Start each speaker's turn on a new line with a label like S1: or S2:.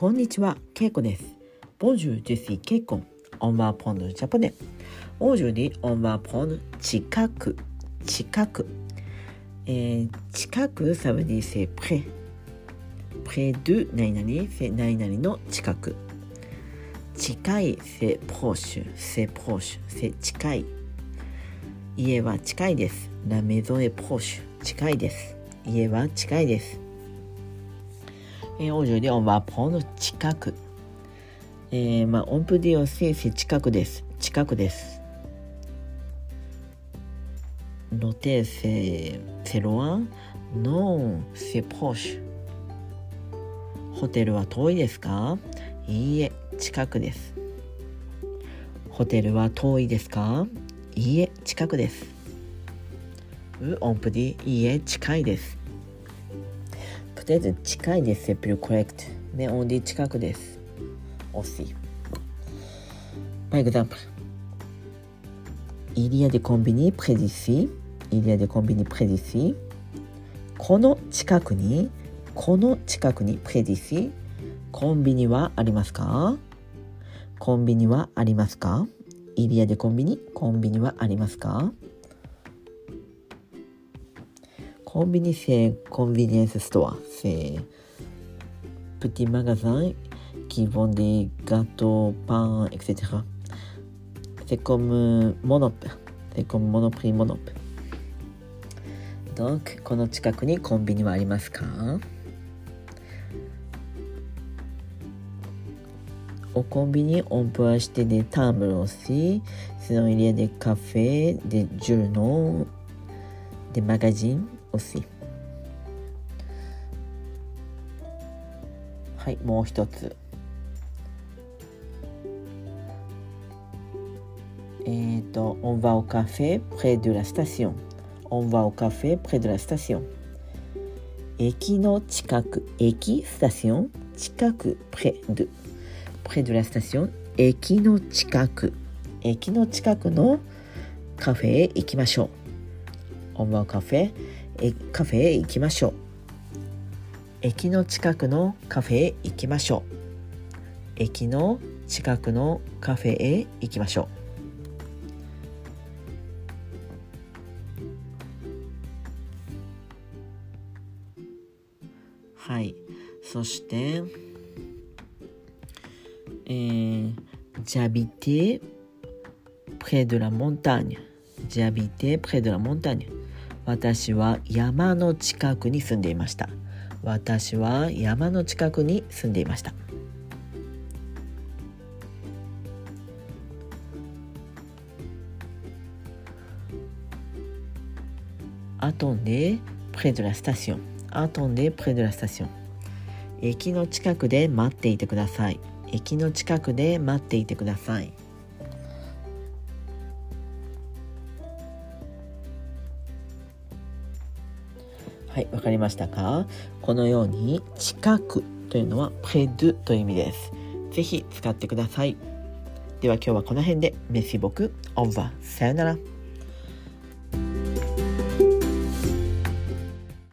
S1: こんにちは、ケイコです。ボじゅうじゅうシー、ケイコ。オンバーポンドジャポネ。オじゅうにおンバぽんのド近く、近く。えー、近く、サブディセプレ。プレドゥ、何々、セ、何々の近く。近い、セ、プロシュ、セ、プロシュ、セ、近い。家は近いです。ラメゾエ、プロシュ、近いです。家は近いです。えー、オージュではワポの近く。えー、まあ、オンプディオセイ近くです。近くです。ロテーセセロワンノンセポッシュ。ホテルは遠いですか？いいえ、近くです。ホテルは遠いですか？いいえ、近くです。ウオンプディ、いいえ、近いです。りあえず近いです、セプルコレクト。ね、オンリー近くです。惜しい。パイグザンプル。イリアでコンビニプレディシー。イリアでコンビニプレディシー。この近くに、この近くにプレディシー。コンビニはありますか？コンビニはありますか？ Il y a des コンビニ、コンビニはありますか？コンビニ店、コンビニエンスストア、 c'est petit magasin、qui vend des、gâteaux、pain、et cetera。C'est comme Monop'、c'est comme Monoprix Monop'。Donc、この近くにコンビニはありますか？おコンビニ、オンプアしてでタームロシー、セノイリアでカフェ、でジュルノー、でマガジン。Aussi. はい、もう一つ。えっ、と、on va au café près de la station. On va au café près de la station. 駅の近く、駅、スタション、近く、près de。près de la station 駅の近く駅の近くのカフェへ行きましょう思うカフェえカフェへ行きましょう。駅の近くのカフェへ行きましょう。駅の近くのカフェへ行きましょう。はい。そしてえー、ジャビティプレドラモンターニュジャビティプレドラモンターニュ私は山の近くに住んでいました。私は山の近くに住んでいました。attendez près de la station. attendez près de la station. 駅の近くで待っていてください。駅の近くで待っていてください。はい、わかりましたか？このように近くというのはプレドという意味です。ぜひ使ってください。では今日はこの辺でメシボクオーバー。さよなら。